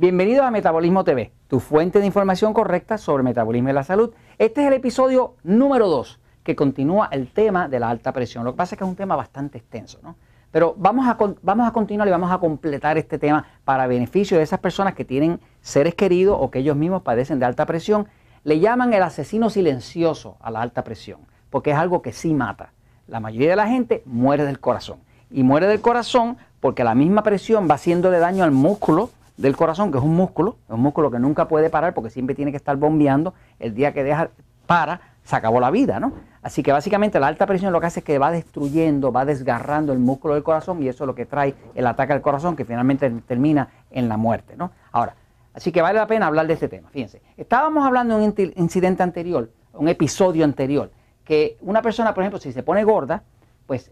Bienvenido a Metabolismo TV, tu fuente de información correcta sobre metabolismo y la salud. Este es el episodio número 2 que continúa el tema de la alta presión. Lo que pasa es que es un tema bastante extenso, ¿no? Pero vamos a, vamos a continuar y vamos a completar este tema para beneficio de esas personas que tienen seres queridos o que ellos mismos padecen de alta presión. Le llaman el asesino silencioso a la alta presión, porque es algo que sí mata. La mayoría de la gente muere del corazón. Y muere del corazón porque la misma presión va haciéndole daño al músculo del corazón, que es un músculo, es un músculo que nunca puede parar porque siempre tiene que estar bombeando. El día que deja, para, se acabó la vida, ¿no? Así que básicamente la alta presión lo que hace es que va destruyendo, va desgarrando el músculo del corazón y eso es lo que trae el ataque al corazón que finalmente termina en la muerte, ¿no? Ahora, así que vale la pena hablar de este tema. Fíjense, estábamos hablando de un incidente anterior, un episodio anterior, que una persona, por ejemplo, si se pone gorda, pues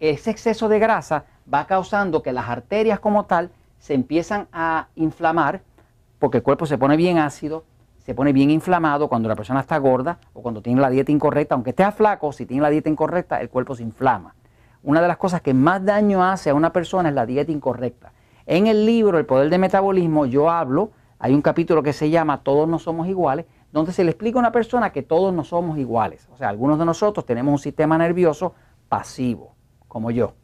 ese exceso de grasa va causando que las arterias como tal se empiezan a inflamar porque el cuerpo se pone bien ácido, se pone bien inflamado cuando la persona está gorda o cuando tiene la dieta incorrecta, aunque esté flaco, si tiene la dieta incorrecta, el cuerpo se inflama. Una de las cosas que más daño hace a una persona es la dieta incorrecta. En el libro El Poder del Metabolismo yo hablo, hay un capítulo que se llama Todos no somos iguales, donde se le explica a una persona que todos no somos iguales. O sea, algunos de nosotros tenemos un sistema nervioso pasivo, como yo.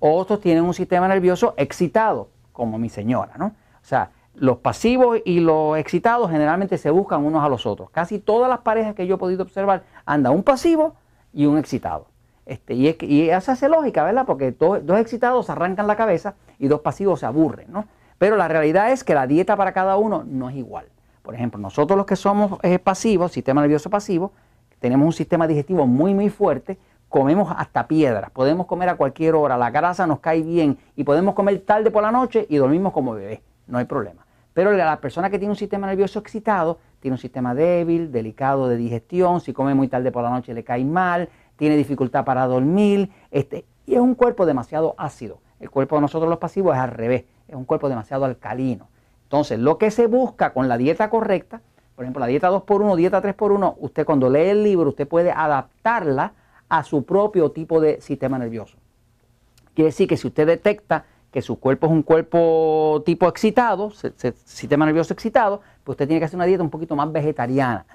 Otros tienen un sistema nervioso excitado, como mi señora, ¿no? O sea, los pasivos y los excitados generalmente se buscan unos a los otros. Casi todas las parejas que yo he podido observar anda un pasivo y un excitado. Este, y, es, y eso hace lógica, ¿verdad? Porque dos excitados arrancan la cabeza y dos pasivos se aburren, ¿no? Pero la realidad es que la dieta para cada uno no es igual. Por ejemplo, nosotros los que somos eh, pasivos, sistema nervioso pasivo, tenemos un sistema digestivo muy, muy fuerte comemos hasta piedras, podemos comer a cualquier hora, la grasa nos cae bien y podemos comer tarde por la noche y dormimos como bebé, no hay problema. Pero la persona que tiene un sistema nervioso excitado, tiene un sistema débil, delicado de digestión, si come muy tarde por la noche le cae mal, tiene dificultad para dormir, este, y es un cuerpo demasiado ácido. El cuerpo de nosotros los pasivos es al revés, es un cuerpo demasiado alcalino. Entonces, lo que se busca con la dieta correcta, por ejemplo, la dieta 2x1, dieta 3x1, usted cuando lee el libro, usted puede adaptarla a su propio tipo de sistema nervioso. Quiere decir que si usted detecta que su cuerpo es un cuerpo tipo excitado, sistema nervioso excitado, pues usted tiene que hacer una dieta un poquito más vegetariana.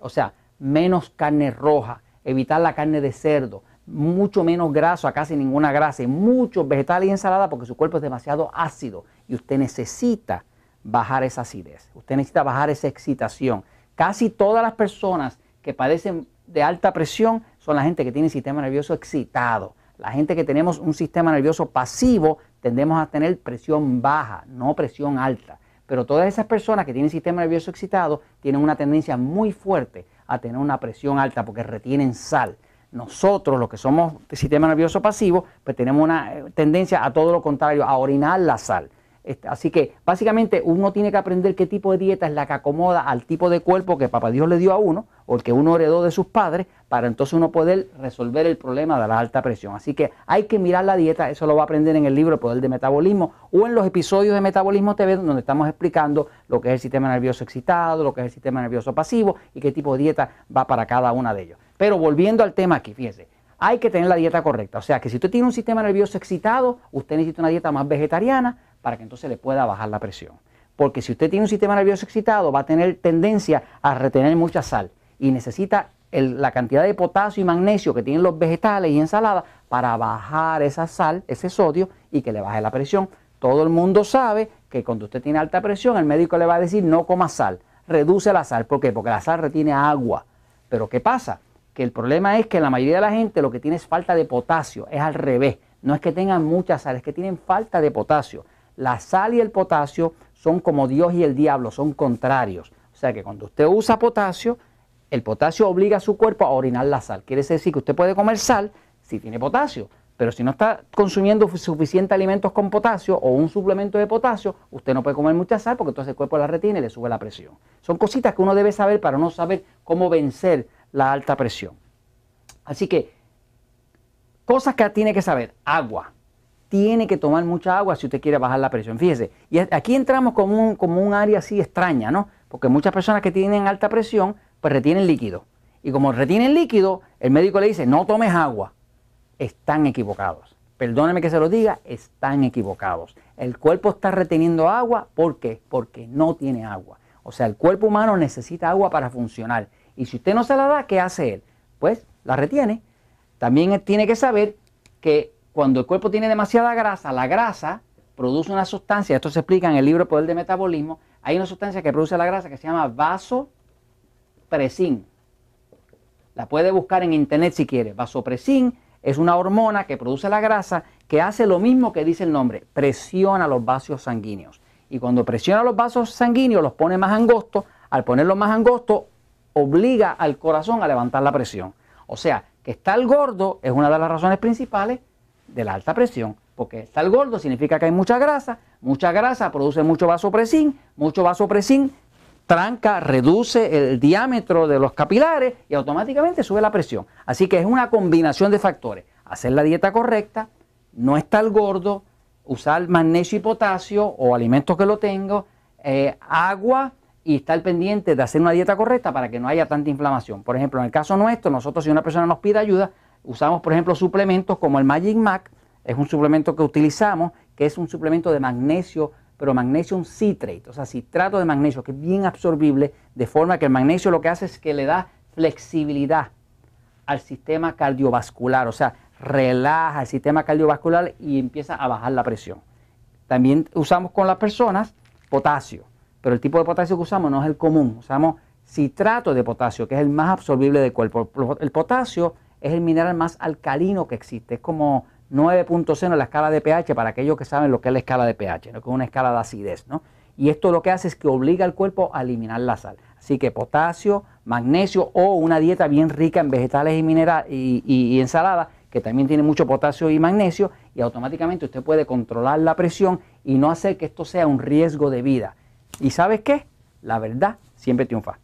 O sea, menos carne roja, evitar la carne de cerdo, mucho menos graso, casi ninguna grasa, y muchos vegetales y ensalada porque su cuerpo es demasiado ácido y usted necesita bajar esa acidez, usted necesita bajar esa excitación. Casi todas las personas que padecen de alta presión son la gente que tiene sistema nervioso excitado. La gente que tenemos un sistema nervioso pasivo tendemos a tener presión baja, no presión alta. Pero todas esas personas que tienen sistema nervioso excitado tienen una tendencia muy fuerte a tener una presión alta porque retienen sal. Nosotros, los que somos sistema nervioso pasivo, pues tenemos una eh, tendencia a todo lo contrario, a orinar la sal. Este, así que básicamente uno tiene que aprender qué tipo de dieta es la que acomoda al tipo de cuerpo que papá Dios le dio a uno o el que uno heredó de sus padres para entonces uno poder resolver el problema de la alta presión. Así que hay que mirar la dieta, eso lo va a aprender en el libro El Poder de Metabolismo o en los episodios de Metabolismo TV donde estamos explicando lo que es el sistema nervioso excitado, lo que es el sistema nervioso pasivo y qué tipo de dieta va para cada una de ellos. Pero volviendo al tema aquí, fíjense, hay que tener la dieta correcta. O sea que si usted tiene un sistema nervioso excitado, usted necesita una dieta más vegetariana para que entonces le pueda bajar la presión. Porque si usted tiene un sistema nervioso excitado, va a tener tendencia a retener mucha sal y necesita la cantidad de potasio y magnesio que tienen los vegetales y ensaladas para bajar esa sal, ese sodio y que le baje la presión. Todo el mundo sabe que cuando usted tiene alta presión, el médico le va a decir no coma sal, reduce la sal. ¿Por qué? Porque la sal retiene agua. Pero ¿qué pasa? Que el problema es que la mayoría de la gente lo que tiene es falta de potasio, es al revés. No es que tengan mucha sal, es que tienen falta de potasio. La sal y el potasio son como Dios y el diablo, son contrarios. O sea que cuando usted usa potasio, el potasio obliga a su cuerpo a orinar la sal. Quiere decir que usted puede comer sal si tiene potasio, pero si no está consumiendo suficiente alimentos con potasio o un suplemento de potasio, usted no puede comer mucha sal porque entonces el cuerpo la retiene y le sube la presión. Son cositas que uno debe saber para no saber cómo vencer la alta presión. Así que, cosas que tiene que saber. Agua tiene que tomar mucha agua si usted quiere bajar la presión. Fíjese, y aquí entramos como un, como un área así extraña, ¿no? Porque muchas personas que tienen alta presión, pues retienen líquido. Y como retienen líquido, el médico le dice, no tomes agua. Están equivocados. perdónenme que se lo diga, están equivocados. El cuerpo está reteniendo agua, ¿por qué? Porque no tiene agua. O sea, el cuerpo humano necesita agua para funcionar. Y si usted no se la da, ¿qué hace él? Pues la retiene. También tiene que saber que cuando el cuerpo tiene demasiada grasa, la grasa produce una sustancia, esto se explica en el libro Poder de Metabolismo, hay una sustancia que produce la grasa que se llama vasopresin. La puede buscar en internet si quiere. Vasopresin es una hormona que produce la grasa que hace lo mismo que dice el nombre, presiona los vasos sanguíneos. Y cuando presiona los vasos sanguíneos los pone más angostos, al ponerlos más angostos obliga al corazón a levantar la presión. O sea, que estar gordo es una de las razones principales de la alta presión, porque estar gordo significa que hay mucha grasa, mucha grasa produce mucho vasopresin, mucho vasopresin tranca, reduce el diámetro de los capilares y automáticamente sube la presión. Así que es una combinación de factores. Hacer la dieta correcta, no estar gordo, usar magnesio y potasio o alimentos que lo tengo, eh, agua y estar pendiente de hacer una dieta correcta para que no haya tanta inflamación. Por ejemplo, en el caso nuestro, nosotros si una persona nos pide ayuda, usamos por ejemplo suplementos como el Magic Mac, es un suplemento que utilizamos, que es un suplemento de magnesio, pero magnesium citrate, o sea, citrato de magnesio, que es bien absorbible, de forma que el magnesio lo que hace es que le da flexibilidad al sistema cardiovascular, o sea, relaja el sistema cardiovascular y empieza a bajar la presión. También usamos con las personas potasio, pero el tipo de potasio que usamos no es el común, usamos citrato de potasio, que es el más absorbible del cuerpo. El potasio es el mineral más alcalino que existe, es como 9.0 en la escala de pH para aquellos que saben lo que es la escala de pH, ¿no? que es una escala de acidez. ¿no? Y esto lo que hace es que obliga al cuerpo a eliminar la sal. Así que potasio, magnesio o una dieta bien rica en vegetales y, minerales y, y, y ensalada que también tiene mucho potasio y magnesio, y automáticamente usted puede controlar la presión y no hacer que esto sea un riesgo de vida. ¿Y sabes qué? La verdad siempre triunfa.